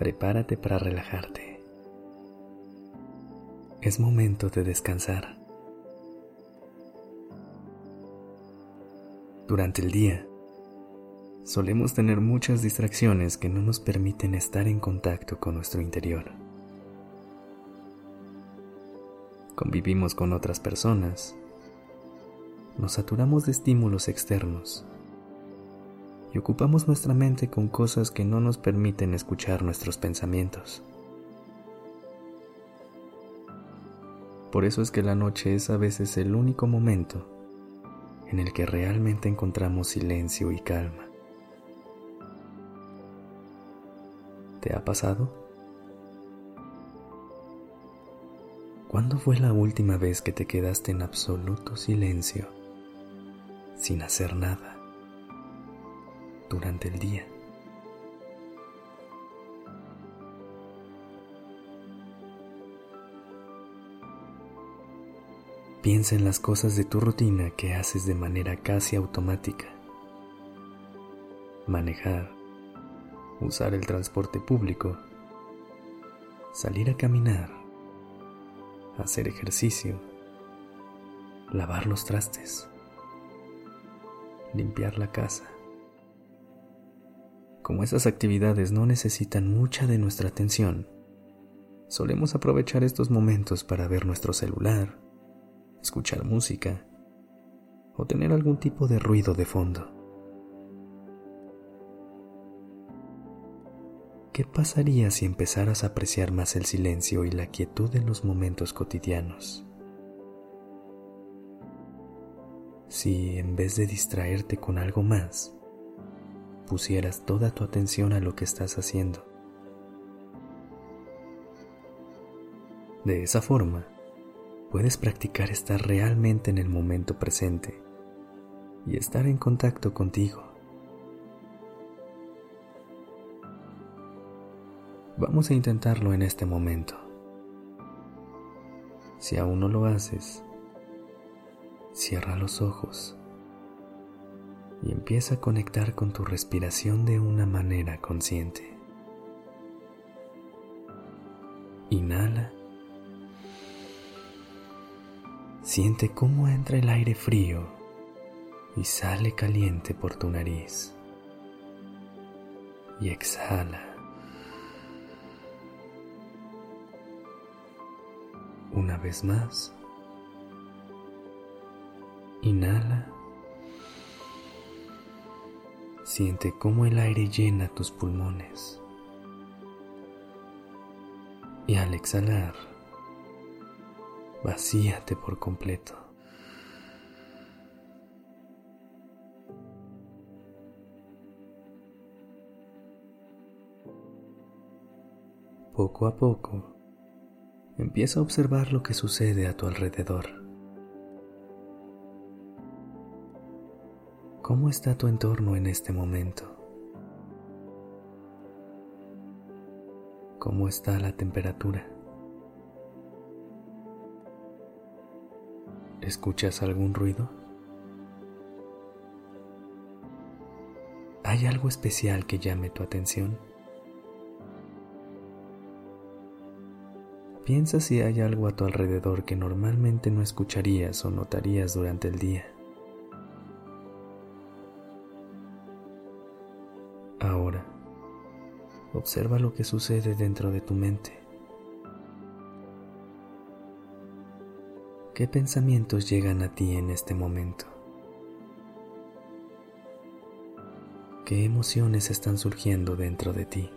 Prepárate para relajarte. Es momento de descansar. Durante el día, solemos tener muchas distracciones que no nos permiten estar en contacto con nuestro interior. Convivimos con otras personas, nos saturamos de estímulos externos y ocupamos nuestra mente con cosas que no nos permiten escuchar nuestros pensamientos. Por eso es que la noche es a veces el único momento en el que realmente encontramos silencio y calma. ¿Te ha pasado? ¿Cuándo fue la última vez que te quedaste en absoluto silencio, sin hacer nada? Durante el día. Piensa en las cosas de tu rutina que haces de manera casi automática. Manejar, usar el transporte público, salir a caminar, hacer ejercicio, lavar los trastes, limpiar la casa. Como esas actividades no necesitan mucha de nuestra atención, solemos aprovechar estos momentos para ver nuestro celular, escuchar música o tener algún tipo de ruido de fondo. ¿Qué pasaría si empezaras a apreciar más el silencio y la quietud en los momentos cotidianos? Si en vez de distraerte con algo más, pusieras toda tu atención a lo que estás haciendo. De esa forma, puedes practicar estar realmente en el momento presente y estar en contacto contigo. Vamos a intentarlo en este momento. Si aún no lo haces, cierra los ojos y empieza a conectar con tu respiración de una manera consciente. Inhala. Siente cómo entra el aire frío y sale caliente por tu nariz. Y exhala. Una vez más. Inhala. Siente cómo el aire llena tus pulmones. Y al exhalar, vacíate por completo. Poco a poco, empieza a observar lo que sucede a tu alrededor. ¿Cómo está tu entorno en este momento? ¿Cómo está la temperatura? ¿Escuchas algún ruido? ¿Hay algo especial que llame tu atención? Piensa si hay algo a tu alrededor que normalmente no escucharías o notarías durante el día. Ahora, observa lo que sucede dentro de tu mente. ¿Qué pensamientos llegan a ti en este momento? ¿Qué emociones están surgiendo dentro de ti?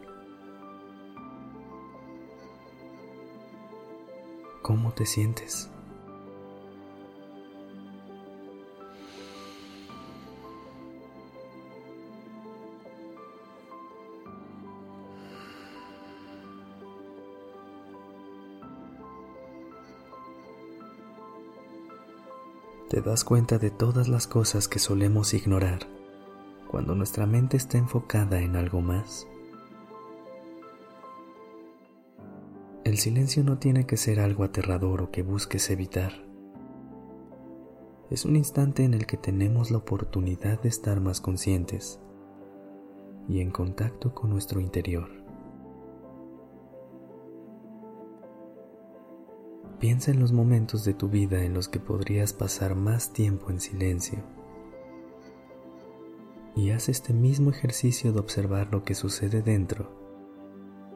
¿Cómo te sientes? Te das cuenta de todas las cosas que solemos ignorar cuando nuestra mente está enfocada en algo más. El silencio no tiene que ser algo aterrador o que busques evitar. Es un instante en el que tenemos la oportunidad de estar más conscientes y en contacto con nuestro interior. Piensa en los momentos de tu vida en los que podrías pasar más tiempo en silencio y haz este mismo ejercicio de observar lo que sucede dentro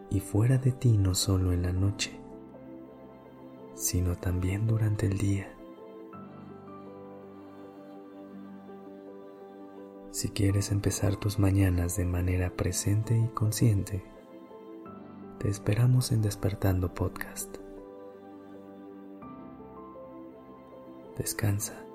y fuera de ti no solo en la noche, sino también durante el día. Si quieres empezar tus mañanas de manera presente y consciente, te esperamos en Despertando Podcast. Descansa.